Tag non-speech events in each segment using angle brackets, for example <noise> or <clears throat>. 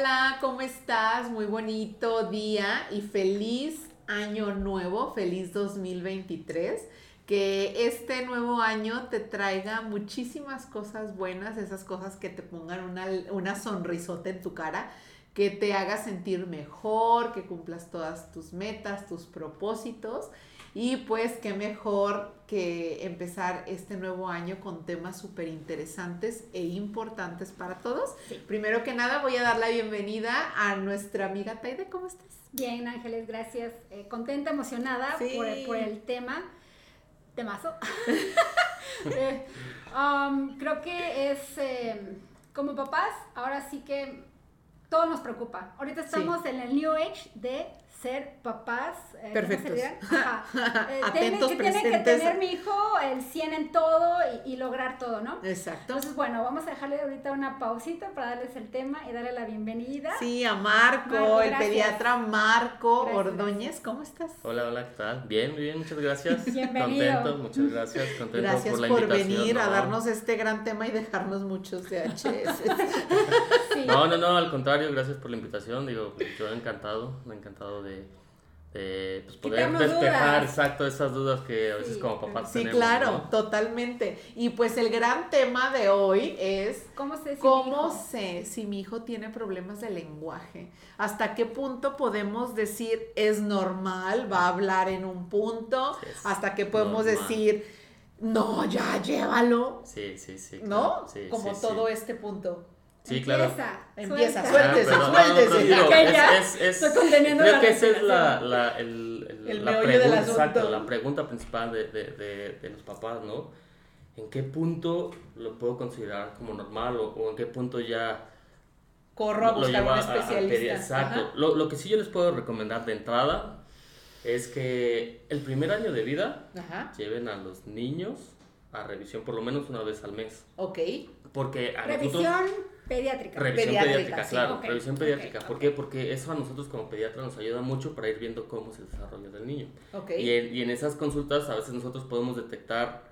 Hola, ¿cómo estás? Muy bonito día y feliz año nuevo, feliz 2023. Que este nuevo año te traiga muchísimas cosas buenas, esas cosas que te pongan una, sonrisota en tu cara, que te haga sentir mejor, que cumplas todas tus metas, tus propósitos y pues qué mejor que empezar este nuevo año con temas súper interesantes e importantes para todos. Primero que nada voy a dar la bienvenida a nuestra amiga Taide. ¿Cómo estás? Bien, Ángeles, gracias. Eh, contenta, emocionada por, el tema. Temazo. <laughs> <laughs> Eh, um, creo que es, eh, como papás, ahora sí que todo nos preocupa. Ahorita estamos en el New Age de ser papás. Eh, Perfectos. <laughs> Eh, Atentos, que tiene que tener mi hijo el 100 en todo y, lograr todo, ¿no? Exacto. Entonces, bueno, vamos a dejarle ahorita una pausita para darles el tema y darle la bienvenida. Sí, a Marco, el pediatra Marco Ordóñez. ¿Cómo estás? Hola, hola, ¿qué tal? Bien, bien, muchas gracias. <laughs> Bienvenido. Contento, muchas gracias. Contento gracias por la por venir a darnos este gran tema y dejarnos muchos DHS. <laughs> sí. No, no, no, al contrario, gracias por la invitación. Digo, yo he encantado, me he encantado de de, pues poder despejar exacto esas dudas que a veces como papás sí, claro, totalmente. Y pues el gran tema de hoy es cómo sé si, cómo mi hijo? sé si mi hijo tiene problemas de lenguaje. ¿Hasta qué punto podemos decir es normal, va a hablar en un punto? ¿Hasta qué podemos decir no, ya llévalo? Sí, sí, sí. ¿No? Como todo este punto. Sí, Empieza, claro. Empieza, suéltese, Ah, suéltese. no, no, no, Aquella, es, es, estoy conteniendo creo la que esa es la, la, el, el- El la pregunta, exacto, la pregunta principal de, de, de, de los papás, ¿no? ¿En qué punto lo puedo considerar como normal o, o en qué punto ya Corro a lo buscar un a- a pedir? especialista. Exacto. Lo, lo que sí yo les puedo recomendar de entrada es que el primer año de vida Ajá. lleven a los niños a revisión por lo menos una vez al mes. Ok. Porque a nosotros... Pediátrica. Revisión Pediátrica, pediátrica, sí, claro, ok, revisión pediátrica. ¿Por ok. qué? Porque eso a nosotros como pediatras nos ayuda mucho para ir viendo cómo es el desarrollo del niño. Y, en, y en esas consultas a veces nosotros podemos detectar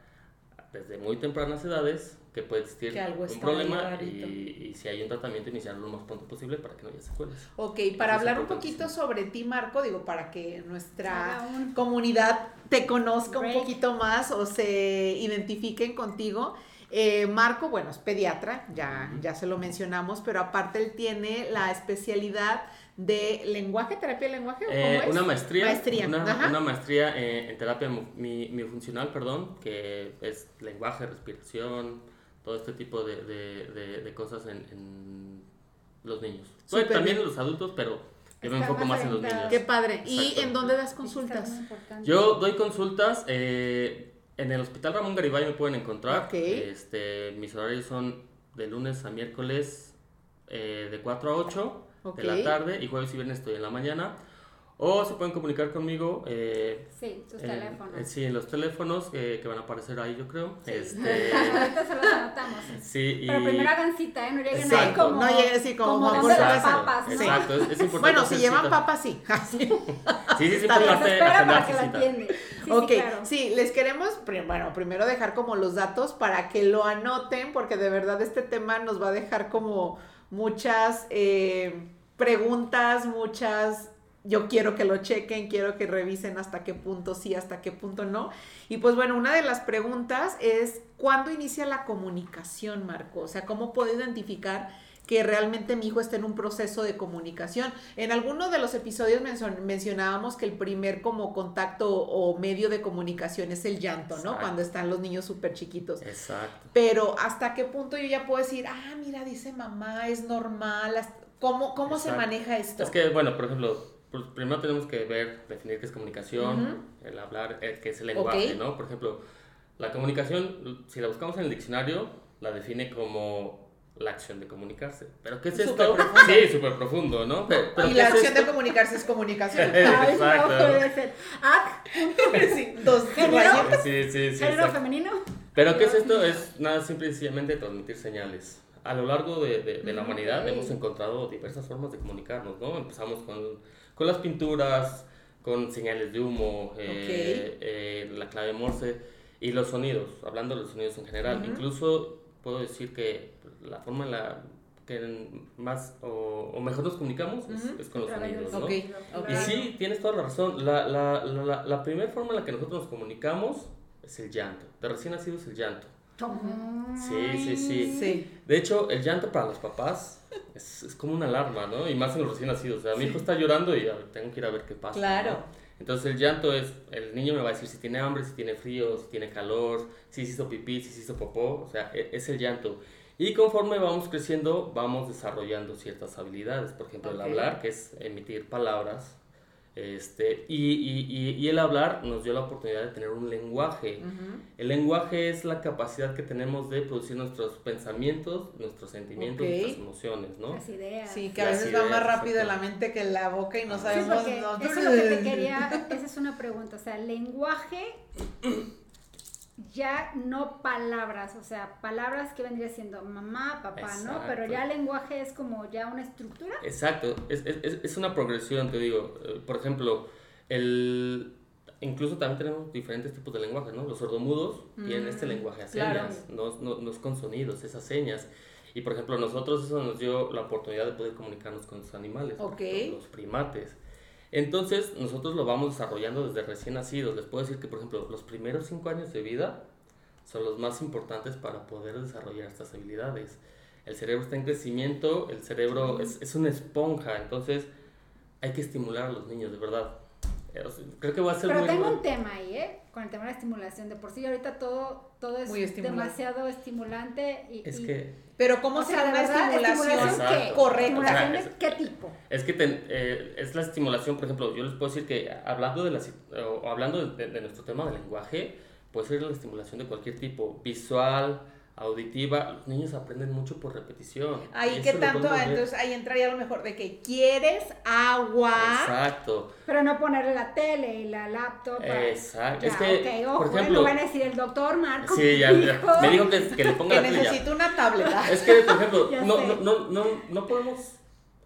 desde muy tempranas edades que puede existir Que algo un problema y, y si hay un tratamiento iniciarlo lo más pronto posible para que no haya secuelas. Ok, para Eso hablar un poquito sobre ti, Marco, digo, para que nuestra un- comunidad te conozca un Break. poquito más o se identifiquen contigo. Eh, Marco, bueno, es pediatra, ya, ya se lo mencionamos, pero aparte él tiene la especialidad de lenguaje, terapia de lenguaje, ¿o ¿cómo Eh, es? una maestría, Maestría, Una, maestría eh, en terapia mi- miofuncional, perdón, que es lenguaje, respiración, todo este tipo de, de, de- de cosas en, en los niños. Bueno, también bien. en los adultos, pero yo me Está enfoco más en los niños. Qué padre. ¿Y en dónde das consultas? Yo doy consultas eh, en el Hospital Ramón Garibay me pueden encontrar. Este, mis horarios son de lunes a miércoles eh, de 4 a 8 Ok. de la tarde y jueves y viernes estoy en la mañana. O se pueden comunicar conmigo eh, Sí, sus en- teléfonos. en- sí, en los teléfonos eh, que van a aparecer ahí, yo creo. Sí. Este, <laughs> Ahorita se los anotamos. sí, y... Pero primero hagan cita, ¿eh? No lleguen ahí Exacto, como... no lleguen así como como las Gaza. papas, ¿no? Exacto, es, es importante. Bueno, si llevan cita. papas, sí. <laughs> Sí, sí, es Está bien. importante para que la atiende. Sí, ok, sí, claro. sí, les queremos, bueno, primero dejar como los datos para que lo anoten, porque de verdad este tema nos va a dejar como muchas eh, preguntas, muchas, yo quiero que lo chequen, quiero que revisen hasta qué punto sí, hasta qué punto no. Y pues bueno, una de las preguntas es, ¿cuándo inicia la comunicación, Marco? O sea, ¿cómo puedo identificar que realmente mi hijo está en un proceso de comunicación. En alguno de los episodios mencio- mencionábamos que el primer como contacto o medio de comunicación es el llanto, ¿no? Cuando están los niños súper chiquitos. Exacto. Pero hasta qué punto yo ya puedo decir, ah, mira, dice mamá, es normal. ¿Cómo, cómo se maneja esto? Es que, bueno, por ejemplo, pues, primero tenemos que ver, definir qué es comunicación, Ujú. el hablar, eh, qué es el lenguaje, Ok. ¿no? Por ejemplo, la comunicación, si la buscamos en el diccionario, la define como la acción de comunicarse. ¿Pero qué es Súper esto? profundo. Sí, súper profundo, ¿no? Pero, pero y ¿qué la es acción de comunicarse es comunicación. <laughs> Exacto. dos rayitas. Sí, sí, sí. género femenino. Pero ¿qué es esto? Es nada simple y sencillamente transmitir señales. A lo largo de, de- de la humanidad ok. hemos encontrado diversas formas de comunicarnos, ¿no? Empezamos con, con las pinturas, con señales de humo, eh, eh, la clave Morse y los sonidos, hablando de los sonidos en general. Incluso puedo decir que la forma en la que más o, mejor nos comunicamos es, con los sonidos, ¿no? Okay. Y sí, tienes toda la razón. La, la, la, la, primera forma en la que nosotros nos comunicamos es el llanto. De recién nacido es el llanto. Sí, sí, sí, sí. De hecho, el llanto para los papás es, es, como una alarma, ¿no? Y más en los recién nacidos. O sea, mi hijo está llorando y tengo que ir a ver qué pasa. Claro. Entonces el llanto es, el niño me va a decir si tiene hambre, si tiene frío, si tiene calor, si se hizo pipí, si se hizo popó, o sea, e, es el llanto. Y conforme vamos creciendo, vamos desarrollando ciertas habilidades. Por ejemplo, el hablar, que es emitir palabras. Este, y, y, y, el hablar nos dio la oportunidad de tener un lenguaje. El lenguaje es la capacidad que tenemos de producir nuestros pensamientos, nuestros sentimientos, nuestras emociones, ¿no? Las ideas. Sí, que a veces va más rápido la mente que la boca y no sabemos. Sí, eso es lo que te quería, <laughs> esa es una pregunta. O sea, el lenguaje ya no palabras, o sea, palabras que vendría siendo mamá, papá, ¿no? Pero ya el lenguaje es como ya una estructura. Exacto, es, es, es una progresión, te digo. Eh, por ejemplo, el, incluso también tenemos diferentes tipos de lenguaje, ¿no? Los sordomudos tienen este mm, lenguaje a señas, no, no, no, es con sonidos, esas señas. Y por ejemplo, nosotros eso nos dio la oportunidad de poder comunicarnos con los animales, los primates. Entonces, nosotros lo vamos desarrollando desde recién nacidos. Les puedo decir que, por ejemplo, los primeros cinco años de vida son los más importantes para poder desarrollar estas habilidades. El cerebro está en crecimiento, el cerebro es, es una esponja, entonces hay que estimular a los niños, de verdad. Eh, creo que va a ser Pero tengo un tema ahí, ¿eh? Con el tema de la estimulación. De por sí, ahorita todo, todo es demasiado estimulante. Y, es que pero ¿cómo se da una estimulación, correcta? ¿Qué tipo? Es que eh, es la estimulación, por ejemplo, yo les puedo decir que hablando de, la, o hablando de, nuestro tema de lenguaje, puede ser la estimulación de cualquier tipo, visual, auditiva, los niños aprenden mucho por repetición. Ahí qué tanto, entonces ahí entraría lo mejor de que quieres agua. Exacto. Pero no ponerle la tele y la laptop. Exacto. es que, por ejemplo, van a decir el doctor Marco. Sí, ya, me dijo que, que le ponga que necesito una tableta. Es que, por ejemplo, <laughs> no, no, no, no, no podemos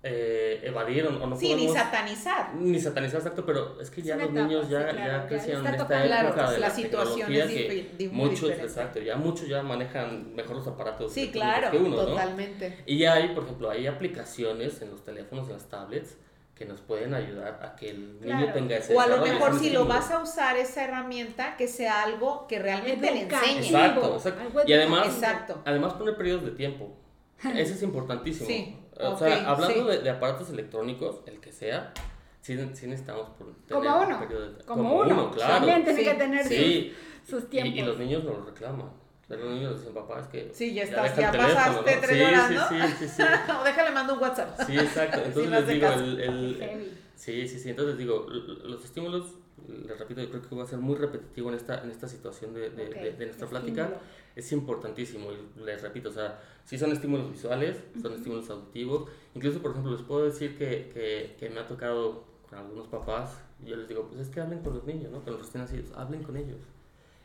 eh, evadir o, no sí, ni satanizar. Ni satanizar, exacto, pero es que ya los niños ya, ya crecieron en esta época de la, situación es que muchos, exacto, ya muchos ya manejan mejor los aparatos sí, claro, que uno, totalmente. Y hay, por ejemplo, hay aplicaciones en los teléfonos, en las tablets, que nos pueden ayudar a que el niño tenga ese O a lo mejor si lo vas a usar esa herramienta, que sea algo que realmente le enseñe. Exacto, exacto. Y además, exacto. además poner periodos de tiempo. <laughs> Eso es importantísimo. Sí. O sea, hablando de, de, aparatos electrónicos, el que sea, sí, sí necesitamos por tener como uno, de, como, como, uno, claro. También tiene que tener sí. sus, tiempos. Y, y, los niños lo reclaman. Los niños dicen, papá, es que. Sí, ya estás, ya, pasaste tres sí, horas, ¿no? Sí, sí, sí. <laughs> o déjale, mando un WhatsApp. Sí, exacto. <laughs> Entonces les digo, el, el, Sí, sí, sí. Entonces digo, los estímulos, les repito, yo creo que va a ser muy repetitivo en esta, en esta situación de, de, de, de nuestra plática. Es importantísimo, les repito, o sea, sí son estímulos visuales, son estímulos auditivos. Incluso, por ejemplo, les puedo decir que, que, que me ha tocado con algunos papás, y yo les digo, pues es que hablen con los niños, ¿no? Con los recién nacidos, hablen con ellos.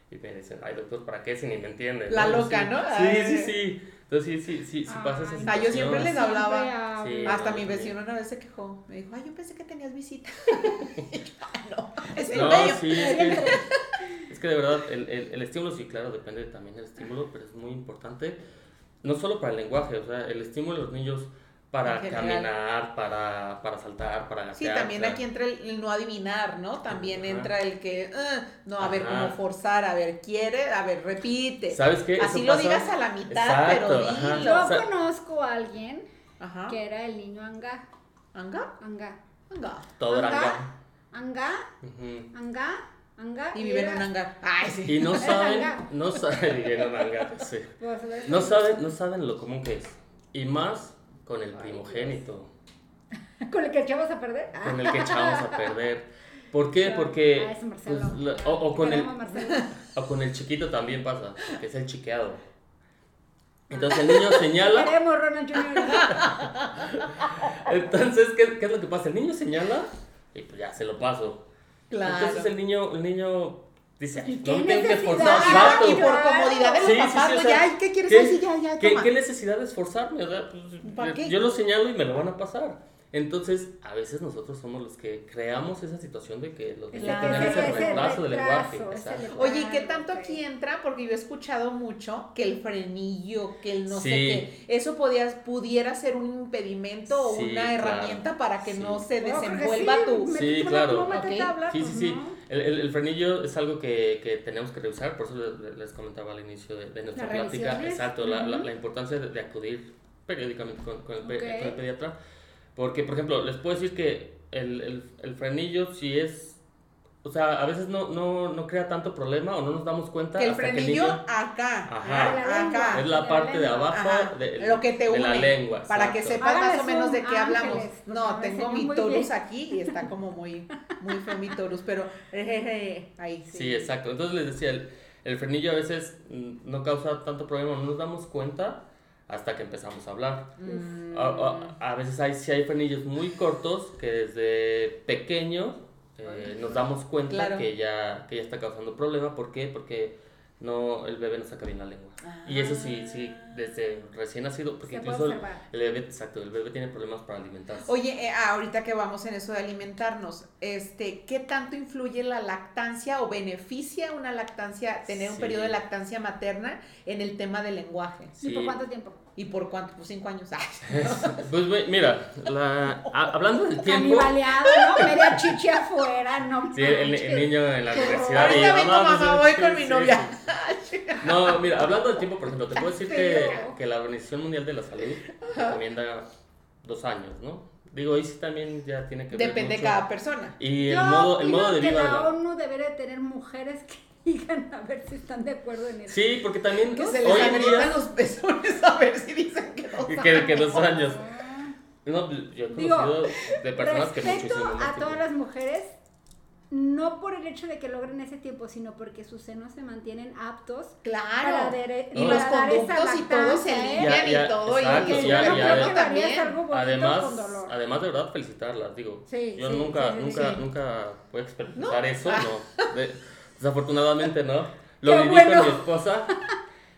Y me dicen, ay doctor, ¿para qué si ni me entienden? La loca, ¿no? Sí, sí, sí. Entonces sí, sí, sí, sí pasa esa situación. Ah, yo siempre les hablaba. Hasta mi vecino una vez se quejó. Me dijo, ay, yo pensé que tenías visita. <laughs> no, es no, sí, es que, <laughs> es que de verdad, el, el, el estímulo, sí, claro, depende también del estímulo, pero es muy importante. No solo para el lenguaje, o sea, el estímulo de los niños para caminar, para, para saltar, para gatear. Sí, también aquí entra el, no adivinar, ¿no? También entra el que, ah, no, a ver cómo forzar, a ver, quiere, a ver, repite. ¿Sabes qué? Así lo digas a la mitad, pero dilo. Yo conozco a alguien que era el niño Anga. ¿Anga? Anga. Anga. Todo era Anga. Anga. Anga. Anga. Y viven en un hangar. Ay, sí. Y no saben, no saben, <laughs> viven en un hangar, sí. Pues, no saben, no saben lo común que es. Y más con el primogénito. <laughs> ¿Con el que echamos a perder? Con el que echamos a perder. ¿Por qué? Porque... Ah, pues, o, con el, o con el chiquito también pasa, que es el chiqueado. Entonces el niño señala. Queremos Ronald Jr. <laughs> Entonces, ¿qué, ¿qué, es lo que pasa? El niño señala y pues ya se lo paso. Claro. Entonces el niño, el niño Dice, no tengo que esforzarme. Y por comodidad de los sí, papás, sí, sí, ya, ¿qué quieres decir? Ya, ya, ¿qué, ¿Qué, necesidad de esforzarme? O sea, pues, yo lo señalo y me lo van a pasar. Entonces, a veces nosotros somos los que creamos esa situación de que los niños tienen ese retraso del lenguaje. Oye, ¿y qué tanto aquí entra? Porque yo he escuchado mucho que el frenillo, que el no sé qué, eso podías, pudiera ser un impedimento o una herramienta para que no se desenvuelva tu... Sí, claro. Sí, sí, sí. El, el, frenillo es algo que, que, tenemos que reusar, por eso les, comentaba al inicio de, nuestra plática, exacto, la, la, importancia de, acudir periódicamente con, con, el, con el pediatra porque, por ejemplo, les puedo decir que el, el, el frenillo si es o sea, a veces no, no, no crea tanto problema o no nos damos cuenta. Que el frenillo acá. Ajá. Acá. Es la parte de abajo de, Lo que te une, la lengua. Para que sepas más o menos de qué hablamos. No, tengo mi torus aquí y está <laughs> como muy, muy feo mi torus, pero ahí sí. Sí, exacto. Entonces les decía, el, el frenillo a veces mm, no causa tanto problema, no nos damos cuenta hasta que empezamos a hablar. Mm. A, veces hay, si hay frenillos muy cortos que desde pequeño eh, nos damos cuenta que, ya, que ya está causando problema. ¿Por qué? Porque no el bebé no saca bien la lengua. Y eso sí, sí, ah. desde recién nacido, porque incluso el, bebé, exacto, el bebé tiene problemas para alimentarse. Oye, eh, ah, ahorita que vamos en eso de alimentarnos, este, ¿qué tanto influye la lactancia o beneficia una lactancia, tener un periodo de lactancia materna en el tema del lenguaje? ¿Y por cuánto tiempo? ¿Y por cuánto? Pues cinco años. <laughs> pues mira, la, hablando del tiempo. Canibaleado, ¿no? Media chichi afuera, no. <laughs> Sí, el, niño en la universidad. Ahorita vengo, mamá, voy con mi novia. <laughs> No, mira, hablando del tiempo, por ejemplo, te puedo decir que, que la Organización Mundial de la Salud recomienda dos años, ¿no? Digo, ahí sí también ya tiene que ver Depende de cada persona. Y el modo, el modo de vida. Que la ONU debería tener mujeres que digan a ver si están de acuerdo en eso. Sí, porque también que se les hoy día... los pezones a ver si dicen que dos años. Que, que dos años. No, yo he conocido de personas que muchísimo a todas las mujeres no por el hecho de que logren ese tiempo, sino porque sus senos se mantienen aptos claro. para y los conductos y todo se alinean y todo exacto, y ya, ya, también. además además de verdad felicitarlas digo yo nunca nunca nunca puedo experimentar eso no desafortunadamente no <laughs> lo viví con mi esposa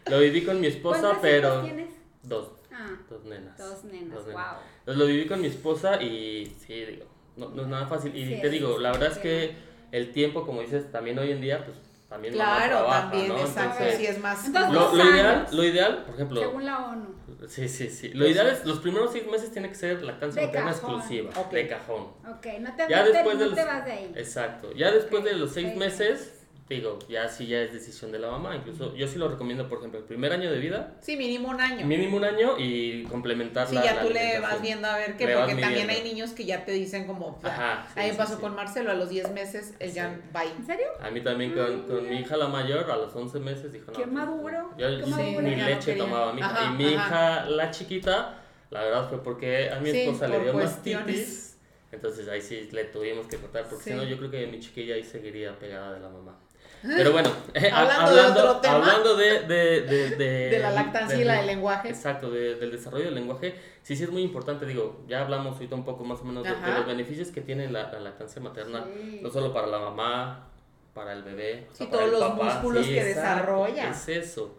lo viví con mi esposa pero tienes? dos ah, dos nenas dos nenas, wow entonces lo viví con mi esposa y sí digo no, no es nada fácil. Y te digo, la verdad es que el tiempo, como dices, también hoy en día, pues también claro, también, ¿no? exacto, sí es más... lo, ideal, lo ideal, por ejemplo... Según la ONU. Sí, sí, sí. Lo ideal es, los primeros seis meses tiene que ser lactancia materna exclusiva, de cajón. Ok, no te, ya después de los, vas de ahí. Exacto. Ya después de los seis meses digo, ya sí ya es decisión de la mamá. Incluso yo sí lo recomiendo, por ejemplo, el primer año de vida. Sí, mínimo un año. Mínimo un año y complementar sí, ya tú le vas viendo a ver qué, porque también hay niños que ya te dicen como, Ajá, sí, a mí pasó con Marcelo a los 10 meses, él ya va ¿En serio? A mí también con, con mi hija la mayor a los 11 meses dijo, no. Qué maduro. Yo, ¿Qué mi leche tomaba mi hija. y mi hija, la chiquita, la verdad fue porque a mi esposa le dio mastitis. Entonces ahí sí le tuvimos que cortar, porque si no yo creo que mi chiquilla ahí seguiría pegada de la mamá. Pero bueno, <laughs> hablando, de, otro tema, hablando de, de, de, <laughs> de, la lactancia y la del lenguaje. Exacto, del desarrollo del lenguaje. Sí, sí es muy importante, digo, ya hablamos ahorita un poco más o menos de, los beneficios que tiene la, lactancia materna, no solo para la mamá, para el bebé, sí, todos los músculos que desarrolla. Es eso.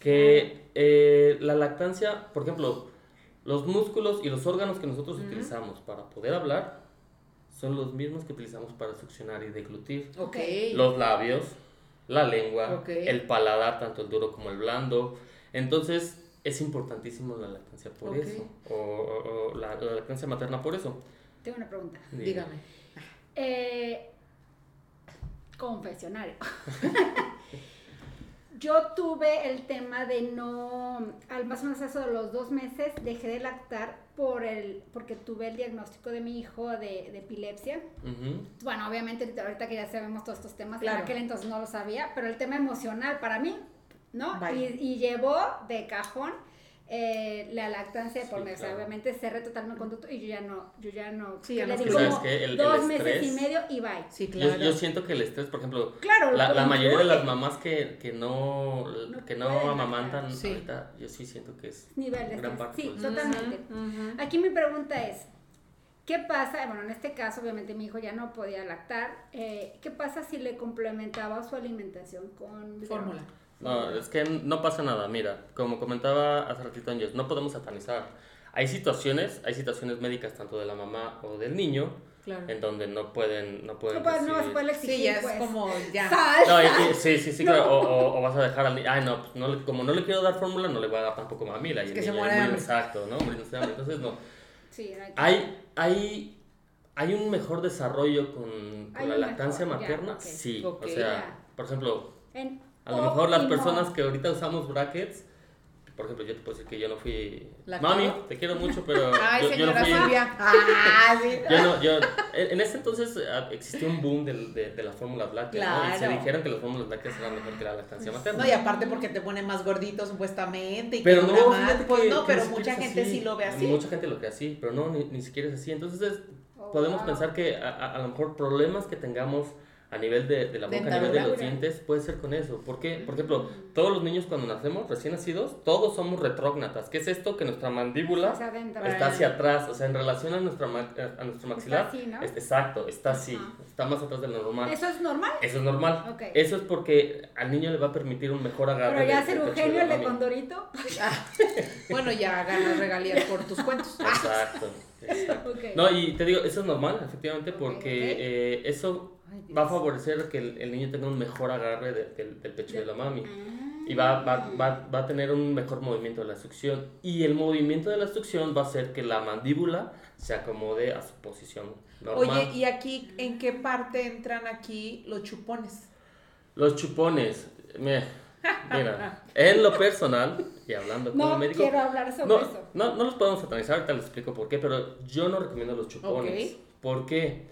Que eh, la lactancia, por ejemplo, los músculos y los órganos que nosotros utilizamos para poder hablar son los mismos que utilizamos para succionar y deglutir. Okay. Los labios, la lengua, el paladar, tanto el duro como el blando. Entonces, es importantísimo la lactancia por eso, o, la, lactancia materna por eso. Tengo una pregunta. Dígame. Eh, confesionario. <laughs> Yo tuve el tema de no, al más o menos eso de los dos meses, dejé de lactar por el, porque tuve el diagnóstico de mi hijo de, de epilepsia. Bueno, obviamente ahorita que ya sabemos todos estos temas, claro. en aquel entonces no lo sabía, pero el tema emocional para mí, ¿no? Y, y, llevó de cajón eh, la lactancia por medio, obviamente cerré totalmente conducto y yo ya no, yo ya no, sí, ya le di como dos meses y medio y bye. Sí, claro. Yo, siento que el estrés, por ejemplo, claro, la, la mayoría de las mamás que, que no, que no amamantan ahorita, yo sí siento que es Nivel de gran parte. Sí, totalmente. Aquí mi pregunta es, ¿Qué pasa? Bueno, en este caso, obviamente mi hijo ya no podía lactar. Eh, ¿Qué pasa si le complementaba su alimentación con fórmula? No, es que no pasa nada. Mira, como comentaba hace ratito Ángeles, no podemos satanizar. hay situaciones, hay situaciones médicas tanto de la mamá o del niño en donde no pueden no pueden no, puedes, no puede exigir, sí ya pues. es como ya. <laughs> No, sí sí sí claro, o, o, vas a dejar al niño ay no pues no como no le quiero dar fórmula no le voy a dar tampoco mamila es y que se muere exacto no entonces no. Sí, hay hay hay un mejor desarrollo con, con la lactancia materna sí o sea por ejemplo a lo mejor las personas que ahorita usamos brackets por ejemplo, yo te puedo decir que yo no fui. Mami, te quiero mucho, pero. <laughs> Ay, yo, no fui... <laughs> Ah, sí. Yo no, yo. En ese entonces ah, existió un boom de, de, de las fórmulas lácteas, claro. ¿no? Y se dijeron que las fórmulas lácteas eran mejor que la lactancia materna. No, y aparte porque te pone más gordito supuestamente. Y pero no, más, pues no, pero mucha gente sí lo ve así. Mucha gente lo ve así, pero no, ni, ni siquiera es así. Entonces, podemos pensar que a, a, a lo mejor problemas que tengamos a nivel de, de la boca, a nivel de los dientes, puede ser con eso. ¿Por qué? Por ejemplo, todos los niños cuando nacemos, recién nacidos, todos somos retrógnatas. ¿Qué es esto? Que nuestra mandíbula está hacia atrás, o sea, en relación a, nuestra a nuestro maxilar. Está así, ¿no? es, exacto, está así, está más atrás de lo normal. ¿Eso es normal? Eso es normal. Okay. Eso es porque al niño le va a permitir un mejor agarre. Pero ya ser Eugenio, el de Condorito. <laughs> bueno, ya ganas regalías por tus cuentos. Exacto. exacto. <laughs> Okay. No, y te digo, eso es normal, efectivamente, porque okay, eh, eso va a favorecer que el, el, niño tenga un mejor agarre de, de, del pecho de la mami. Y va, va, va, va, a tener un mejor movimiento de la succión. Y el movimiento de la succión va a hacer que la mandíbula se acomode a su posición normal. Oye, ¿y aquí en qué parte entran aquí los chupones? Los chupones, mira, mira <laughs> en lo personal, y hablando como no médico... No quiero hablar sobre no, eso. No, no los podemos satanizar, ahorita les explico por qué, pero yo no recomiendo los chupones. Okay. ¿Por qué?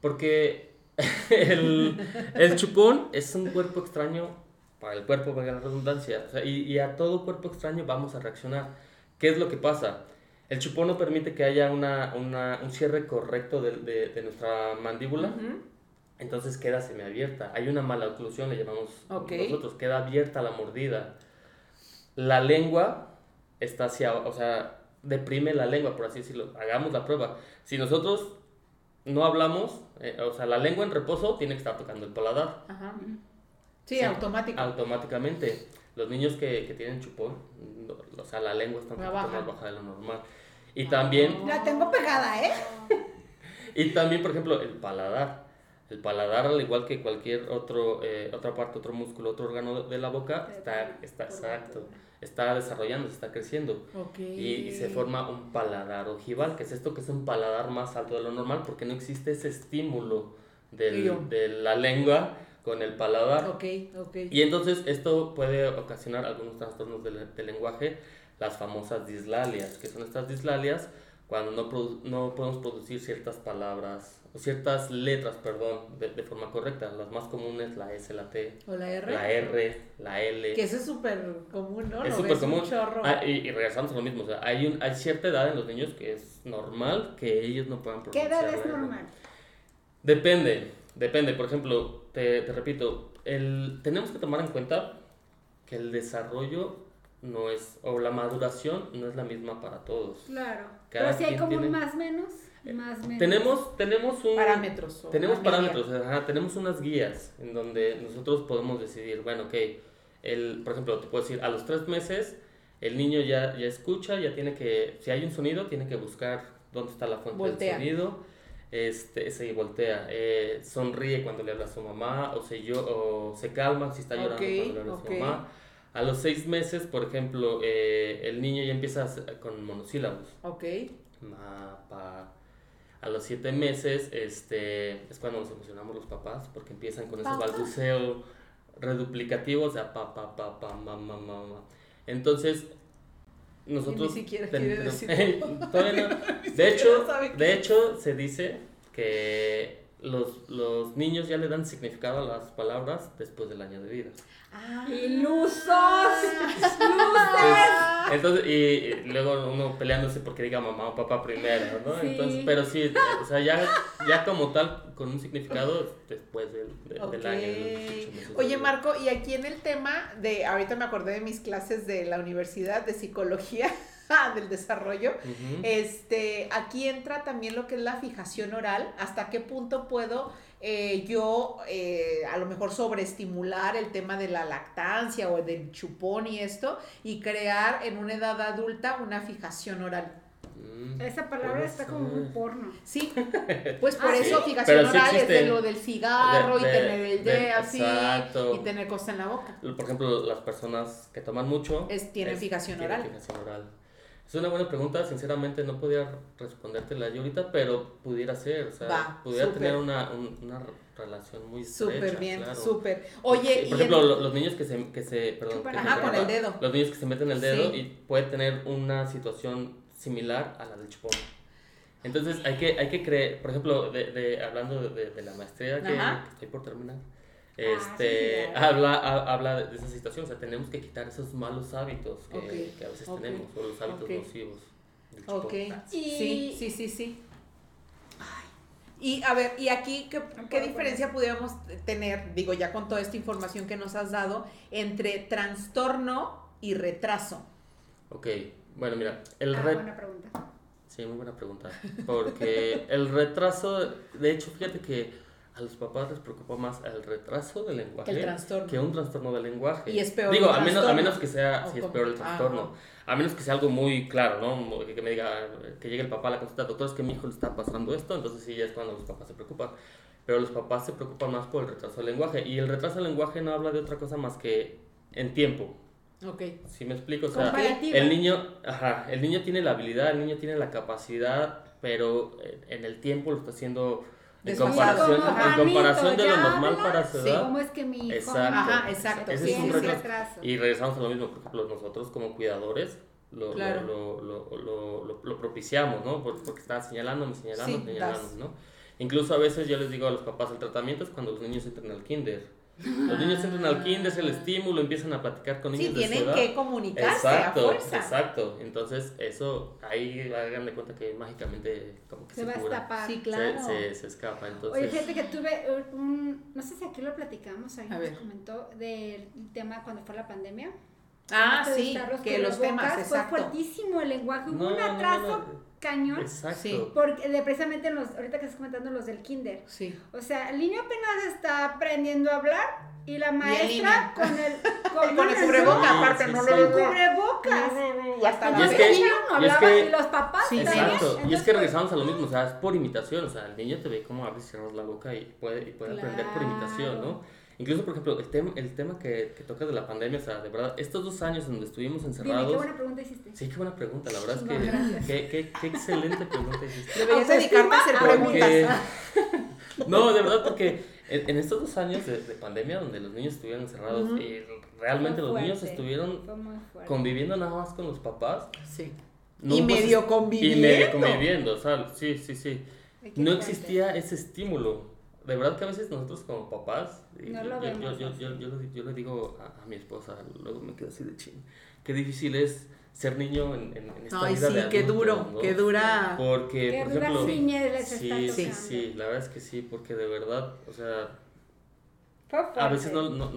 Porque <laughs> el, el, chupón es un cuerpo extraño para el cuerpo, valga la redundancia. O sea, y, y, a todo cuerpo extraño vamos a reaccionar. ¿Qué es lo que pasa? El chupón no permite que haya una, una, un cierre correcto de, de, de nuestra mandíbula. Uh -huh. Entonces queda semiabierta. Hay una mala oclusión, le llamamos okay. nosotros. Queda abierta la mordida. La lengua está hacia, o sea, deprime la lengua, por así decirlo. Hagamos la prueba. Si nosotros no hablamos, eh, o sea, la lengua en reposo tiene que estar tocando el paladar. Ajá. Sí, sí automático. Automáticamente. Los niños que, que tienen chupón, o sea, la lengua está un poquito baja. más baja de lo normal. Y también... La tengo pegada, ¿eh? <laughs> y también, por ejemplo, el paladar. El paladar, al igual que cualquier otro, eh, otra parte, otro músculo, otro órgano de la boca, está, está exacto está desarrollando, está creciendo. Okay. Y, y, se forma un paladar ojival, que es esto que es un paladar más alto de lo normal, porque no existe ese estímulo del, de la lengua con el paladar. Okay, okay. Y entonces esto puede ocasionar algunos trastornos del, del lenguaje, las famosas dislalias, que son estas dislalias cuando no, produ no podemos producir ciertas palabras ciertas letras, perdón, de, de, forma correcta. Las más comunes, la S, la T, o la R, la, R, la L. Que eso es súper común, ¿no? Es súper común. Ah, y, y, regresamos a lo mismo, o sea, hay, un, hay cierta edad en los niños que es normal que ellos no puedan pronunciar. ¿Qué edad es normal? Depende, depende. Por ejemplo, te, te repito, el, tenemos que tomar en cuenta que el desarrollo no es, o la maduración no es la misma para todos. Claro. Cada Pero si hay como tiene, un más menos, más menos. Tenemos, tenemos un... Parámetros. Tenemos parámetros, ajá, tenemos unas guías en donde nosotros podemos decidir, bueno, ok, el, por ejemplo, te puedo decir, a los tres meses el niño ya, ya escucha, ya tiene que, si hay un sonido, tiene que buscar dónde está la fuente voltea. del sonido. Este, se voltea, eh, sonríe cuando le habla a su mamá, o se, yo, o se calma si está llorando okay, cuando le habla a su mamá. A los seis meses, por ejemplo, eh, el niño ya empieza con monosílabos. Ok. Ma, pa. A los siete meses este, es cuando nos emocionamos los papás porque empiezan con ese Papá. balbuceo reduplicativo, o sea, pa, pa, pa, pa, ma, ma, ma, ma. Entonces, nosotros... Y ni siquiera ten- quiere ten- decir <laughs> todavía no. <laughs> Ni De hecho, de hecho, se dice que los, los niños ya le dan significado a las palabras después del año de vida. Ah. ¡Ilusos! ¡Luces! Entonces, y, y luego uno peleándose porque diga mamá o papá primero, ¿no? Sí. Entonces, pero sí, o sea, ya, ya como tal, con un significado después del, de- del año. de los 18 meses de Oye. Marco, y aquí en el tema de, ahorita me acordé de mis clases de la universidad de psicología <laughs> del desarrollo, este, aquí entra también lo que es la fijación oral, hasta qué punto puedo eh, yo eh, a lo mejor sobreestimular el tema de la lactancia o del chupón y esto, y crear en una edad adulta una fijación oral. Mm, Esa palabra está como muy porno. Sí, <laughs> pues por ah, eso fijación oral es de lo del cigarro y tener el de, así y tener cosas en la boca. Por ejemplo, las personas que toman mucho es, tienen fijación oral. Fijación oral. Es una buena pregunta, sinceramente no podía respondértela yo ahorita, pero pudiera ser, o sea, pudiera tener una, una relación muy Súper bien, súper. Oye, por ejemplo, los niños que se, que se perdón, Ajá, con el dedo. Los niños que se meten el dedo y puede tener una situación similar a la del chupón. Entonces hay que, hay que creer, por ejemplo, de, de hablando de, de, la maestría que, estoy por terminar, ah, este, habla, habla de esa situación, o sea, tenemos que quitar esos malos hábitos que, que a veces tenemos, o los hábitos nocivos. Ok, sí, sí, sí, sí. Y a ver, y aquí, ¿qué, ¿qué diferencia pudiéramos tener, digo, ya con toda esta información que nos has dado, entre trastorno y retraso? Ok, bueno, mira, el ah, buena pregunta. Sí, muy buena pregunta. Porque el retraso, de hecho, fíjate que a los papás les preocupa más el retraso del lenguaje que un trastorno del lenguaje. Y es peor. Digo, a menos, a menos que sea, si es peor el trastorno. A menos que sea algo muy claro, ¿no? Que, me diga, que llegue el papá a la consulta, doctor, es que mi hijo le está pasando esto, entonces sí, ya es cuando los papás se preocupan. Pero los papás se preocupan más por el retraso del lenguaje. Y el retraso del lenguaje no habla de otra cosa más que en tiempo. Ok. ¿Sí me explico? O sea, el niño, ajá, el niño tiene la habilidad, el niño tiene la capacidad, pero en el tiempo lo está haciendo en comparación, en comparación de lo normal para su edad. ¿Cómo es que mi hijo? Exacto. Ajá, exacto. Ese es un retraso. Y regresamos a lo mismo, por ejemplo, nosotros como cuidadores lo, lo, lo, lo, lo, propiciamos, ¿no? Porque está señalando, señalando, señalando, ¿no? Incluso a veces yo les digo a los papás, el tratamiento es cuando los niños entran al kinder. Los niños entran al kinder, es el estímulo, empiezan a platicar con niños sí, tienen que comunicarse exacto, a fuerza. Exacto, entonces eso, ahí hagan de cuenta que mágicamente como que se, se va a escapar. Sí, claro. Se, se, escapa, entonces... Oye, fíjate que tuve un, no sé si aquí lo platicamos, ahí nos comentó del tema cuando fue la pandemia. Ah, sí, que los temas, exacto. Fue fuertísimo el lenguaje, hubo un atraso cañón. Exacto. Porque de, precisamente los, ahorita que estás comentando los del kinder. Sí. O sea, el niño apenas está aprendiendo a hablar y la maestra con el con, <laughs> con el cubrebocas, aparte, no lo Con cubrebocas. Y hasta la niño no hablaba y, los papás sí, Exacto. y es que regresamos a lo mismo, o sea, es por imitación, o sea, el niño te ve cómo abres y cierras la boca y puede, y puede aprender por imitación, ¿no? Incluso, por ejemplo, el, tema, el tema que, que tocas de la pandemia, o sea, de verdad, estos dos años en donde estuvimos encerrados... Dime, qué buena pregunta hiciste. Sí, qué buena pregunta, la verdad es que... qué, qué, qué, excelente pregunta hiciste. Deberías dedicarte a hacer preguntas. <laughs> no, de verdad, porque en, estos dos años de, de, pandemia, donde los niños estuvieron encerrados y realmente los niños estuvieron conviviendo nada más con los papás... Sí. y medio conviviendo. Y medio conviviendo, o sea, sí, sí, sí. No existía ese estímulo de verdad que a veces nosotros como papás, no yo, yo, yo, yo, yo, yo, le digo a, mi esposa, luego me quedo así de ching, qué difícil es ser niño en, en, esta Ay, vida sí, qué duro, qué dura. Porque, qué por dura ejemplo, sí, sí, sí, la verdad es que sí, porque de verdad, o sea, a veces no, no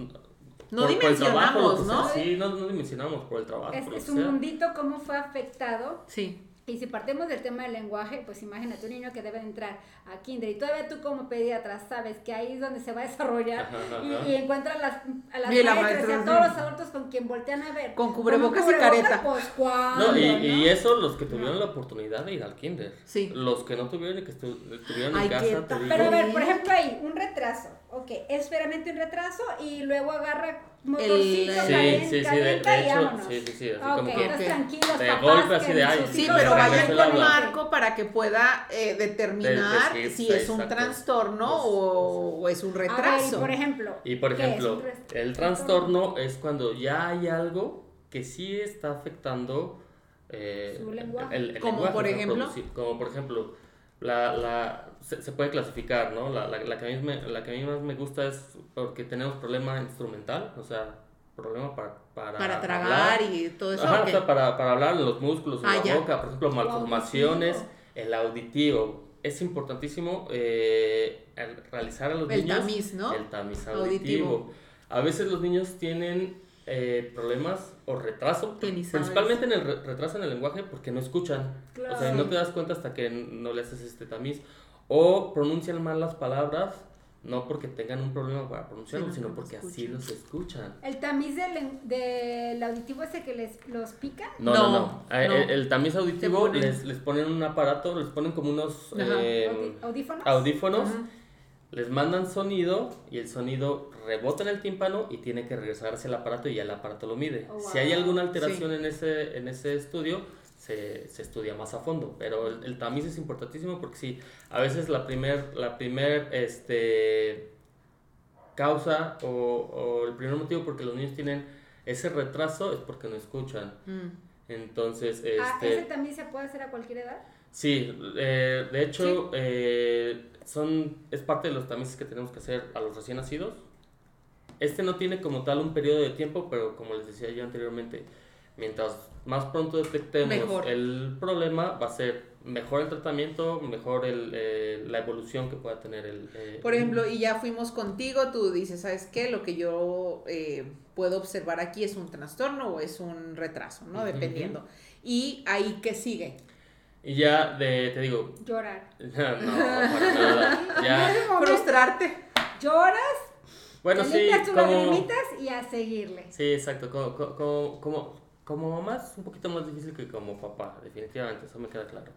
no dimensionamos, ¿no? Sí, no, no dimensionamos por el trabajo. Es, es un mundito cómo fue afectado. Sí y si partimos del tema del lenguaje, pues imagínate un niño que debe entrar a kinder y todavía tú como pediatra sabes que ahí es donde se va a desarrollar y, y encuentras las, a las y maestras y a todos los adultos con quien voltean a ver. Con cubrebocas, y careta. Pues, no, y, y, eso los que tuvieron la oportunidad de ir al kinder. Sí. Los que no tuvieron y que estuvieron en casa. Te Pero a ver, por ejemplo ahí, un retraso. Ok, es veramente un retraso y luego agarra motorcito, el... sí, sí, sí, de, hecho, sí, sí, sí, así como que tranquilos, de golpe así de sí, pero vaya con marco para que pueda eh, determinar de, de, si es un trastorno o, o, es un retraso. Ver, por ejemplo, y por ejemplo, el trastorno es cuando ya hay algo que sí está afectando eh, Su lenguaje. El, el como lenguaje, por ejemplo, como por ejemplo la, la, se, se, puede clasificar, ¿no? La, la, la, que a mí me, la que a mí más me gusta es porque tenemos problema instrumental, o sea, problema para... Para, para tragar y todo eso. Ajá, o sea, para, para hablar en los músculos, en ah, la ya. boca, por ejemplo, malformaciones, el auditivo. Es importantísimo eh, realizar a los el niños tamiz, ¿no? el tamiz auditivo. auditivo. A veces los niños tienen eh, problemas o retraso, principalmente en el re retraso en el lenguaje porque no escuchan. Claro. O sea, no te das cuenta hasta que no le haces este tamiz. O pronuncian mal las palabras no porque tengan un problema para pronunciarlo, sino porque así los escuchan. ¿El tamiz del, del, auditivo ese que les los pica? No, no, no. Ah, el, tamiz auditivo les, les ponen un aparato, les ponen como unos eh, audífonos, audífonos les mandan sonido y el sonido rebota en el tímpano y tiene que regresarse al aparato y ya el aparato lo mide. Oh, si hay alguna alteración en, ese, en ese estudio, se, se, estudia más a fondo. Pero el, tamiz es importantísimo porque sí, a veces la primer, la primer este, causa o, o el primer motivo porque los niños tienen ese retraso es porque no escuchan. Mm. Entonces, ah, este... ¿Ese también se puede hacer a cualquier edad? Sí, eh, de hecho, eh, son, es parte de los tamices que tenemos que hacer a los recién nacidos. Este no tiene como tal un periodo de tiempo, pero como les decía yo anteriormente, mientras más pronto detectemos el problema, va a ser mejor el tratamiento, mejor el, eh, la evolución que pueda tener el... Eh, Por ejemplo, y ya fuimos contigo, tú dices, ¿sabes qué? Lo que yo eh, puedo observar aquí es un trastorno o es un retraso, ¿no? Dependiendo. Y ahí, ¿qué sigue? Y ya de, te digo... Llorar. <laughs> no, para nada. Ya. Frustrarte. Lloras. Bueno, sí, como... y a seguirle. Sí, exacto. Como, como, como, como mamá es un poquito más difícil que como papá, definitivamente, eso me queda claro.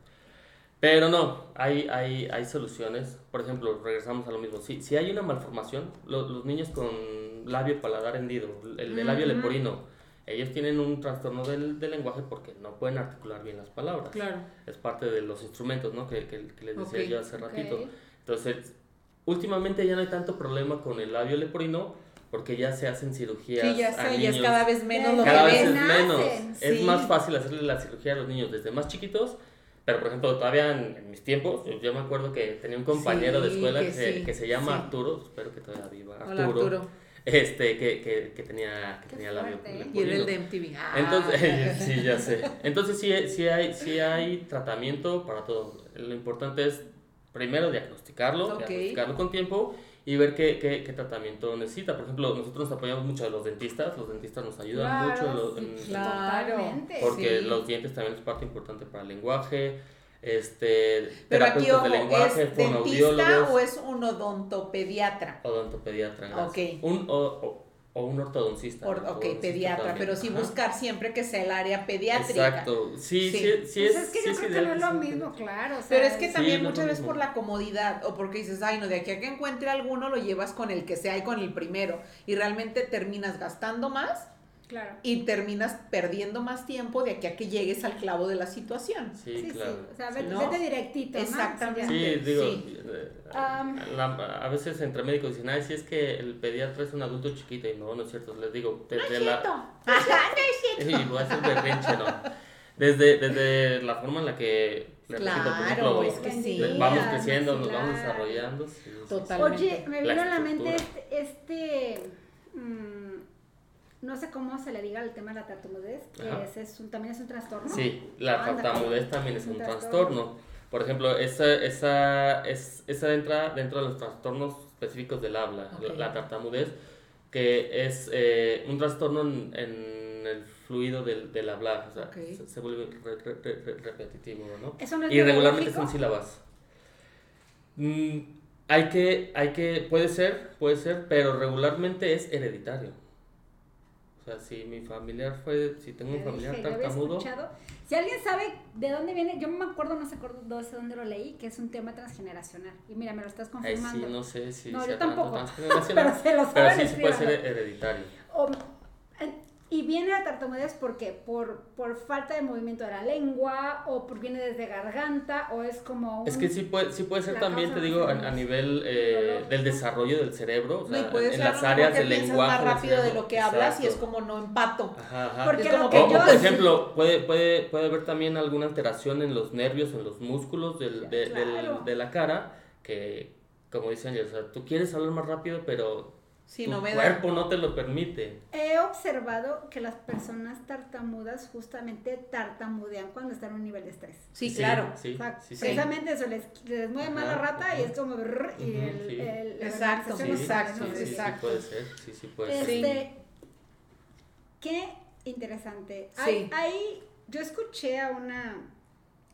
Pero no, hay, hay, hay soluciones. Por ejemplo, regresamos a lo mismo. Si, si hay una malformación, los, los niños con labio paladar hendido, el de labio leporino, ellos tienen un trastorno del, del, lenguaje porque no pueden articular bien las palabras. Claro. Es parte de los instrumentos, ¿no? Que, que, les decía yo hace ratito. Entonces, últimamente ya no hay tanto problema con el labio leporino porque ya se hacen cirugías. Sí, ya sé, y es cada vez menos lo cada vez es menos. Es más fácil hacerle la cirugía a los niños desde más chiquitos. Pero, por ejemplo, todavía en, mis tiempos, yo me acuerdo que tenía un compañero de escuela que, se, que se llama Arturo, espero que todavía viva, Arturo. Arturo este, que, que, que tenía, que tenía labio Y era el de MTV. Ah. Entonces, <laughs> sí, ya sé. Entonces sí, sí, hay, sí hay tratamiento para todo. Lo importante es primero diagnosticarlo, diagnosticarlo con tiempo y ver qué, qué, qué, tratamiento necesita. Por ejemplo, nosotros nos apoyamos mucho a los dentistas, los dentistas nos ayudan mucho. claro, porque los dientes también es parte importante para el lenguaje este pero aquí ojo, ¿es dentista o es un odontopediatra? Odontopediatra. Okay. Un, o, o, un ortodoncista. ok, pediatra, pero sí buscar siempre que sea el área pediátrica. Exacto, sí, sí, sí, sí pues es, que yo creo que no es lo mismo, claro. pero es que también muchas veces por la comodidad o porque dices, ay, no, de aquí a que encuentre alguno lo llevas con el que sea y con el primero y realmente terminas gastando más y terminas perdiendo más tiempo de aquí a que llegues al clavo de la situación. Sí, claro. Sí. O sea, vete, directito. Exactamente. Sí, digo, eh, a veces entre médicos dicen, ay, si es que el pediatra es un adulto chiquito. Y no, no es cierto. Les digo, desde no la. <laughs> no es cierto. voy a hacer berrinche, ¿no? Desde, desde la forma en la que claro, es que sí. Vamos creciendo, nos vamos desarrollando. Totalmente. Oye, me vino a la mente este, este mmm, no sé cómo se le diga el tema de la tartamudez, que es, un, también es un trastorno. Sí, la tartamudez también es un, trastorno. Por ejemplo, esa, esa, es, esa entra dentro de los trastornos específicos del habla, la, tartamudez, que es eh, un trastorno en, el fluido del, del hablar, o sea, se, vuelve repetitivo, ¿no? ¿Eso no es y regularmente son sílabas. Mm, hay que, hay que, puede ser, puede ser, pero regularmente es hereditario. O sea, si mi familiar fue, si tengo un familiar tartamudo. Si alguien sabe de dónde viene, yo me acuerdo, no sé dónde lo leí, que es un tema transgeneracional. Y mira, me lo estás confirmando. Ay, sí, no sé si no, yo tampoco. <laughs> pero se lo Pero sí, sí puede ser hereditario. O, y viene la tartamudez porque por, por falta de movimiento de la lengua o por viene desde garganta o es como un, Es que sí puede, sí puede ser también, te digo, a, nivel eh, del desarrollo del cerebro, o sea, en las áreas del lenguaje. más rápido de lo que hablas y es como no empato. Ajá, ajá. Porque como que yo... por ejemplo, puede, puede, puede haber también alguna alteración en los nervios, en los músculos del, de, del, de la cara, que como dicen, o sea, tú quieres hablar más rápido, pero tu cuerpo no te lo permite. He observado que las personas tartamudas justamente tartamudean cuando están en un nivel de estrés. Sí, claro. Sí, precisamente eso, les, les mueve más la rata y es como... y el, el, exacto, exacto, exacto. puede ser, sí, sí puede este, ser. Qué interesante. Hay, hay, yo escuché a una...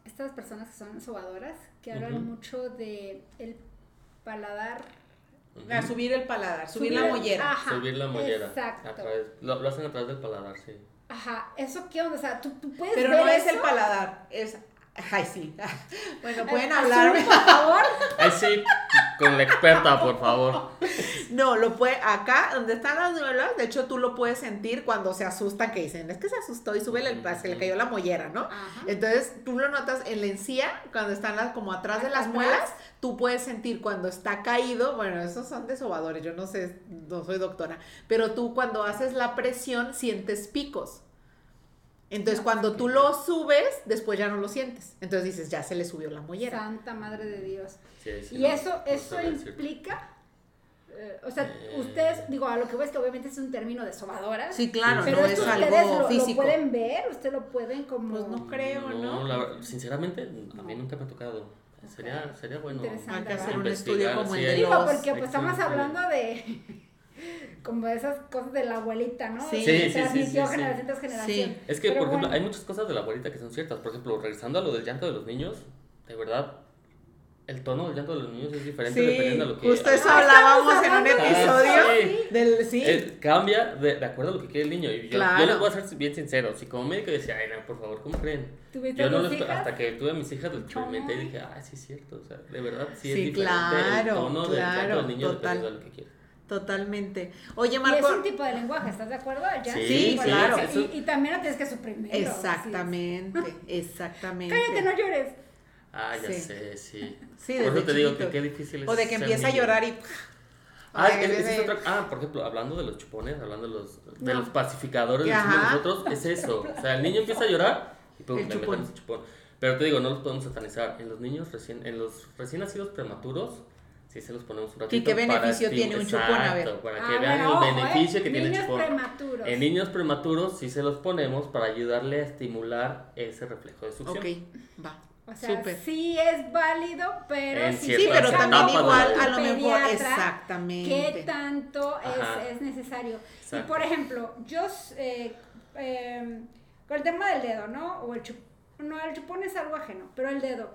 Estas personas que son sobadoras, que hablan mucho de el paladar A subir el paladar, subir, la mollera. subir la mollera. Exacto. lo, hacen a través del paladar, sí. Ajá, ¿eso qué onda? O sea, tú, tú puedes Pero no es el paladar, es Ay, sí. <laughs> Bueno, pueden hablar. por favor. <laughs> Ay, sí, con la experta, por favor. No, lo puede, acá donde están las muelas, de hecho tú lo puedes sentir cuando se asustan, que dicen, es que se asustó y sube el, se le cayó la mollera, ¿no? Entonces tú lo notas en la encía, cuando están las, como atrás de las muelas, tú puedes sentir cuando está caído, bueno, esos son desobadores, yo no sé, no soy doctora, pero tú cuando haces la presión sientes picos. Entonces, cuando tú lo subes, después ya no lo sientes. Entonces dices, ya se le subió la mollera. Santa Madre de Dios. y eso, eso implica, eh, o sea, eh. ustedes, digo, a lo que voy es que obviamente es un término de sobadoras. Sí, claro, pero no es algo lo, físico. ¿Lo pueden ver? ¿Ustedes lo pueden como...? Pues no creo, ¿no? ¿no? sinceramente, a mí nunca me ha tocado. Sería, sería bueno. Hay que hacer un estudio como el de Digo, porque pues estamos hablando de como esas cosas de la abuelita, ¿no? Sí, sí, sí, sí, generación tras generación. Es que, por ejemplo, hay muchas cosas de la abuelita que son ciertas. Por ejemplo, regresando a lo del llanto de los niños, de verdad, el tono del llanto de los niños es diferente dependiendo de lo que... Justo eso hablábamos en un episodio del... Sí. Eh, cambia de, de, acuerdo a lo que quiere el niño. Y yo, yo, les voy a ser bien sincero. Si como médico decía, ay, no, por favor, ¿cómo creen? Yo no hijas? hasta que tuve a mis hijas, lo experimenté y dije, ah, sí es cierto. O sea, de verdad, sí, es diferente claro, el tono del llanto del niño dependiendo de lo que quiere. Totalmente. Oye, Marco. Y es un tipo de lenguaje, ¿estás de acuerdo? ¿Ya? Sí, claro. Y, también lo tienes que suprimir. Exactamente, <laughs> exactamente. Cállate, no llores. Ah, ya sé, sí. Sí, Por eso te digo que qué difícil es. O de que empieza a llorar y. Ah, es, otra, ah, por ejemplo, hablando de los chupones, hablando de los, de los pacificadores, de nosotros, es eso. O sea, el niño empieza a llorar y pum, le metemos chupón. Pero te digo, no los podemos satanizar. En los niños recién, en los recién nacidos prematuros, Sí, se los ponemos un ratito. ¿Y qué beneficio tiene un chupón? A ver. Para ah, que vean el beneficio que tiene el chupón. Prematuros. En niños prematuros sí se los ponemos para ayudarle a estimular ese reflejo de succión. Ok, va. O sea, sí es válido, pero sí, sí pero también igual a lo mejor exactamente. ¿Qué tanto es, es, necesario? Y por ejemplo, yo eh, eh, con el tema del dedo, ¿no? O el chupón, no, el chupón es algo ajeno, pero el dedo,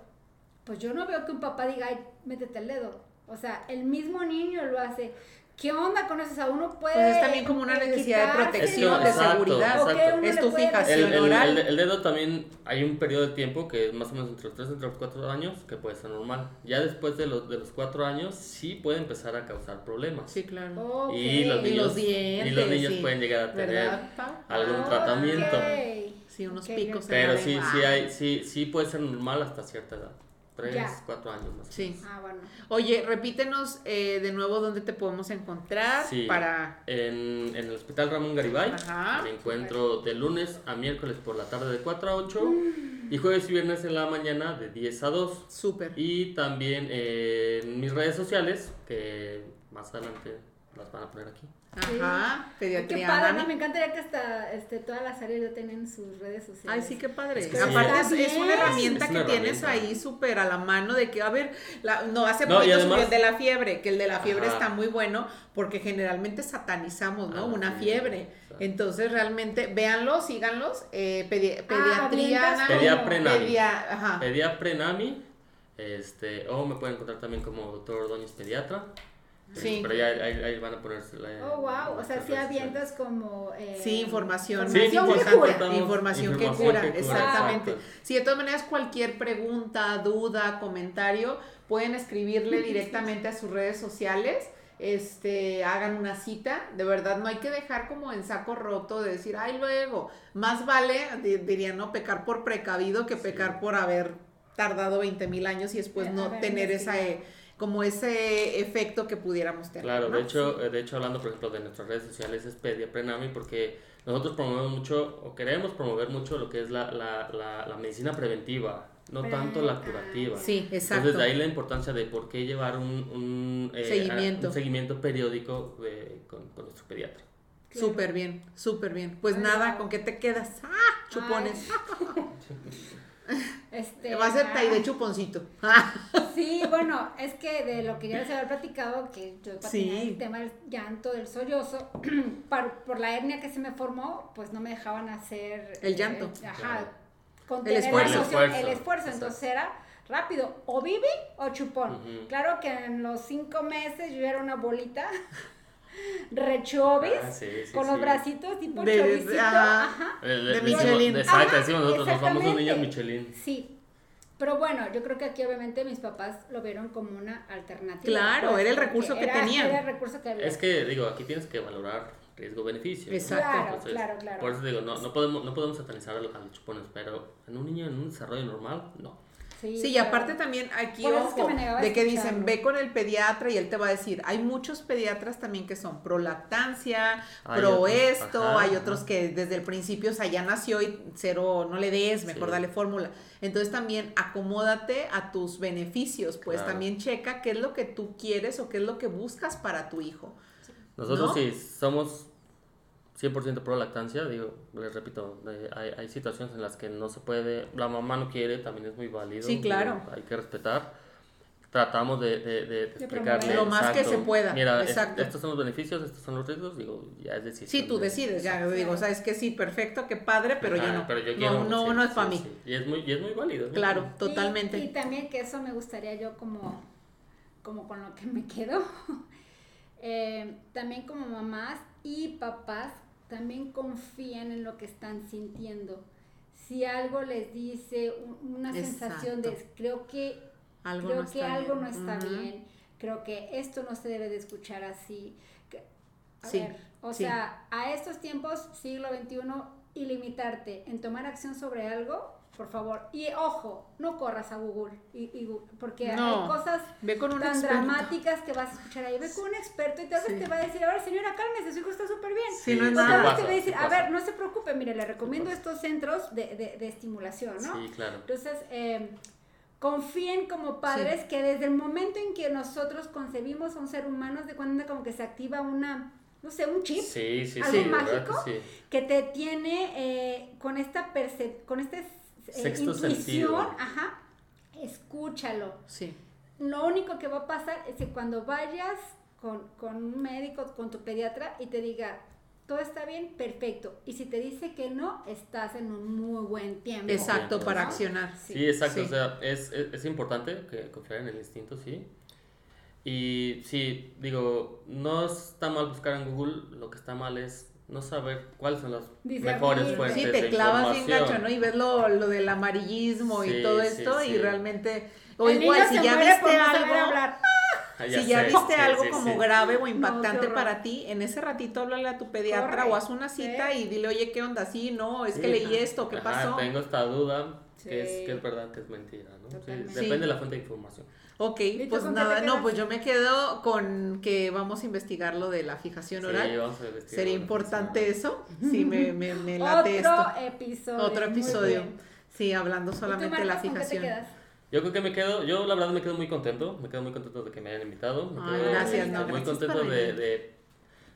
pues yo no veo que un papá diga, ay, métete el dedo o sea, el mismo niño lo hace. ¿Qué onda con eso? O sea, uno puede. Pues es también como una necesidad de protección, de seguridad. Es tu fijación el, oral. El, dedo también hay un periodo de tiempo que es más o menos entre los 3 y los 4 años que puede ser normal. Ya después de los, de los 4 años sí puede empezar a causar problemas. Sí, claro. Y, los niños, y los dientes. Y los niños pueden llegar a tener algún tratamiento. Sí, unos picos. Pero sí, sí, hay, sí, sí puede ser normal hasta cierta edad. Tres, cuatro años más. Sí. Ah, bueno. Oye, repítenos eh, de nuevo dónde te podemos encontrar sí, para... En, en, el Hospital Ramón Garibay. Ajá. Me encuentro de lunes a miércoles por la tarde de 4 a 8 mm. y jueves y viernes en la mañana de 10 a 2. Súper. Y también en mis redes sociales, que más adelante las van a poner aquí. Ajá, pediatría. Qué padre, me encantaría que hasta este, todas las áreas ya tienen sus redes sociales. Ay, sí, qué padre. Aparte es, una herramienta que tienes ahí súper a la mano de que, a ver, la, no, hace no, poquito el de la fiebre, que el de la fiebre está muy bueno porque generalmente satanizamos, ¿no? Ah, una fiebre. Entonces, realmente, véanlo, síganlos. Eh, ah, pediatría. Pediaprenami. Este, o me pueden encontrar también como doctor Ordóñez Pediatra. Sí. Pero ya ahí, van a ponerse la. Oh, wow. O sea, si avientas como. Eh, sí, información. Sí, información, información, que cura. exactamente. Sí, de todas maneras, cualquier pregunta, duda, comentario, pueden escribirle <laughs> directamente a sus redes sociales. Este, hagan una cita, de verdad no hay que dejar como en saco roto de decir, ay, luego, más vale, diría, no, pecar por precavido que pecar por haber tardado 20 mil años y después no tener esa, como ese efecto que pudiéramos tener. Claro, de hecho, de hecho hablando por ejemplo de nuestras redes sociales es Pedia Prenami porque nosotros promovemos mucho o queremos promover mucho lo que es la, la, la, medicina preventiva, no tanto la curativa. Sí, exacto. Entonces de ahí la importancia de por qué llevar un, un, eh, seguimiento. un seguimiento periódico de, con, con, nuestro pediatra. Súper bien, súper bien. Pues nada, ¿con qué te quedas? ¡Ah! Chupones. <laughs> <laughs> Este, Va a ser de chuponcito. <laughs> sí, bueno, es que de lo que ya les había platicado, que yo el tema del llanto, del sollozo, <clears throat> por, la hernia que se me formó, pues no me dejaban hacer... El llanto. ajá, el esfuerzo. el esfuerzo. Entonces era rápido, o bibi o chupón. Claro que en los cinco meses yo era una bolita <laughs> rechovis ah, con los bracitos tipo de, choricito, ajá, de, Michelin. Exacto, decimos nosotros los famosos niños Michelin. Sí. Pero bueno, yo creo que aquí obviamente mis papás lo vieron como una alternativa. Claro, pues, era el recurso que tenían. Era el recurso que había. Es que, digo, aquí tienes que valorar riesgo-beneficio. Exacto. Claro, claro, claro. Por eso digo, no, no, podemos, no podemos satanizar a los, a los chupones, pero en un niño en un desarrollo normal, no. Sí, y aparte también aquí, ojo, de que dicen, ve con el pediatra y él te va a decir, hay muchos pediatras también que son pro lactancia, pro esto, hay otros que desde el principio, o sea, ya nació y cero, no le des, mejor dale fórmula. Entonces también acomódate a tus beneficios, pues también checa qué es lo que tú quieres o qué es lo que buscas para tu hijo. Nosotros sí somos 100% pro lactancia, digo, les repito, hay, hay, situaciones en las que no se puede, la mamá no quiere, también es muy válido. Sí, claro. hay que respetar. Tratamos de, de, de, explicarle. Lo más que se pueda. Mira, estos son los beneficios, estos son los riesgos, digo, ya es decir. Sí, tú decides, ya digo, o sea, es que sí, perfecto, qué padre, pero yo no. Pero yo quiero, no, no, no es para mí. Y, es muy, y es muy válido. Claro, totalmente. Y, y también que eso me gustaría yo como, como con lo que me quedo. <laughs> eh, también como mamás y papás también confían en lo que están sintiendo. Si algo les dice una sensación de creo que algo creo no que está algo bien. no está bien, creo que esto no se debe de escuchar así. sí, o sea, a estos tiempos, siglo XXI, ilimitarte en tomar acción sobre algo por favor. Y ojo, no corras a Google, y, porque hay cosas tan dramáticas que vas a escuchar ahí. Ve con un experto y tal vez te va a decir, a ver, señora, cálmese, su hijo está súper bien. Sí, no es nada. Tal vez te va a decir, a ver, no se preocupe, mire, le recomiendo estos centros de, de, de, estimulación, ¿no? Sí, claro. Entonces, eh, confíen como padres que desde el momento en que nosotros concebimos a un ser humano, de cuando como que se activa una no sé, un chip, sí, sí, algo mágico, que, te tiene eh, con esta con este Sexto intuición, ajá, escúchalo. Sí. Lo único que va a pasar es que cuando vayas con, con un médico, con tu pediatra y te diga, todo está bien, perfecto. Y si te dice que no, estás en un muy buen tiempo. Exacto, para accionar. Sí, exacto. O sea, es, es, es, importante que confiar en el instinto, sí. Y sí, digo, no está mal buscar en Google, lo que está mal es no saber cuáles son las mejores fuentes Sí, te clavas bien gacho, ¿no? Y ves lo, lo del amarillismo y todo esto y realmente... O igual, si ya viste algo... Ah, si ya viste algo como grave o impactante para ti, en ese ratito háblale a tu pediatra o haz una cita y dile, oye, ¿qué onda? Sí, no, es que leí esto, ¿qué pasó? Tengo esta duda, que es, que es verdad, que es mentira, ¿no? depende de la fuente de información. Ok, pues nada, no, pues yo me quedo con que vamos a investigar lo de la fijación oral. Sí, vamos a investigar. Sería importante eso. Sí, me, me, me late Otro episodio. Otro episodio. Sí, hablando solamente de la fijación. ¿Qué te quedas? Yo creo que me quedo, yo la verdad me quedo muy contento, me quedo muy contento de que me hayan invitado. Ay, gracias, no, muy gracias contento de, de,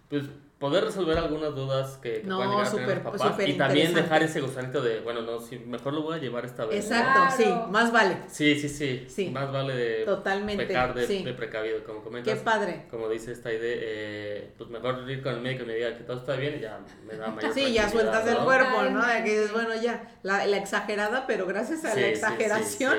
pues, poder resolver algunas dudas que, que no, puedan llegar super, a tener papás y también dejar ese gusanito de, bueno, no, si mejor lo voy a llevar esta vez. Exacto, sí, más vale. Sí, sí, sí, sí. Más vale de Totalmente, pecar de, de, precavido, como comentas. Qué padre. Como dice esta idea, eh, pues mejor ir con el médico y me diga que todo está bien y ya me da mayor Sí, ya sueltas el cuerpo, ¿no? De que dices, bueno, ya, la, la exagerada, pero gracias a sí, la exageración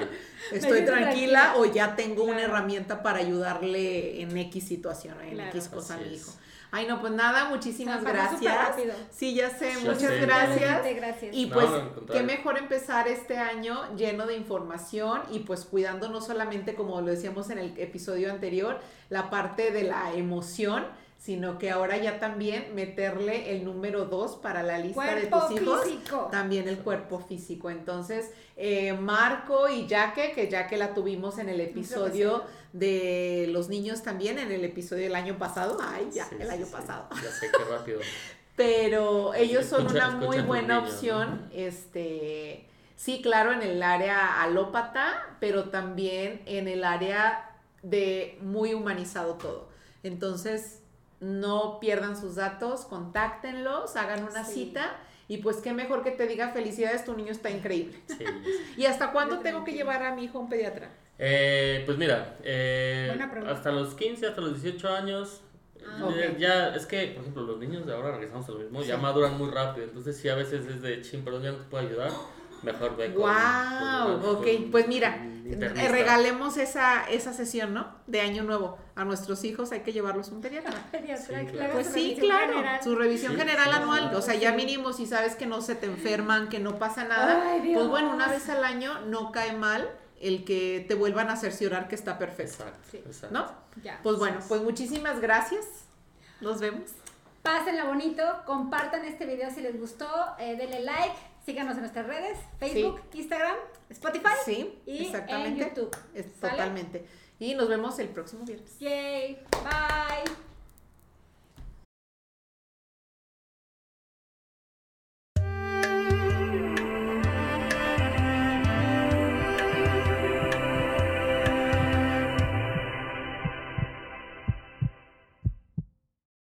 sí, estoy tranquila, tranquila, o ya tengo claro. una herramienta para ayudarle en X situación, en claro, X cosa a mi hijo. Ay, no, pues nada, muchísimas gracias. Sí, ya sé, Ya muchas sé. gracias. gracias. Y pues, no, qué mejor empezar este año lleno de información y pues cuidando no solamente, como lo decíamos en el episodio anterior, la parte de la emoción, sino que ahora ya también meterle el número dos para la lista Cuerpo de tus hijos, físico. también el cuerpo físico. Entonces, eh, Marco y Jaque, que ya que la tuvimos en el episodio de los niños también, en el episodio del año pasado, ay, ya, Sí, el sí, año sí. pasado Ya sé, qué rápido. <laughs> pero ellos son Escucha- una muy buena niños, opción, este, sí, claro, en el área alópata, pero también en el área de muy humanizado todo. Entonces, no pierdan sus datos, contáctenlos, hagan una Sí. cita y pues qué mejor que te diga felicidades, tu niño está increíble. Sí. <laughs> ¿Y hasta cuándo tengo que llevar a mi hijo a un pediatra? Eh, pues mira, eh, hasta los 15, hasta los 18 años, Ah, eh, ya, es que, por ejemplo, los niños de ahora, regresamos a lo mismo, ya maduran muy rápido, entonces sí, a veces es de, chin, perdón, ya no te puedo ayudar, <gasps> <laughs> Mejor ve ¡Wow! ok, pues mira, regalemos esa, esa sesión, ¿no? De Año Nuevo. A nuestros hijos hay que llevarlos un pediatra. Pues sí, claro. Su revisión general anual. O sea, ya mínimo si sabes que no se te enferman, que no pasa nada. pues bueno, una vez al año no cae mal el que te vuelvan a cerciorar que está perfecto. Exacto. ¿No? Ya. Pues bueno, pues muchísimas gracias. Nos vemos. Pásenla bonito, compartan este video si les gustó, eh, denle like, síganos en nuestras redes, Facebook, Instagram, Spotify sí, y exactamente. en YouTube. totalmente. Y nos vemos el próximo viernes. Yay, bye.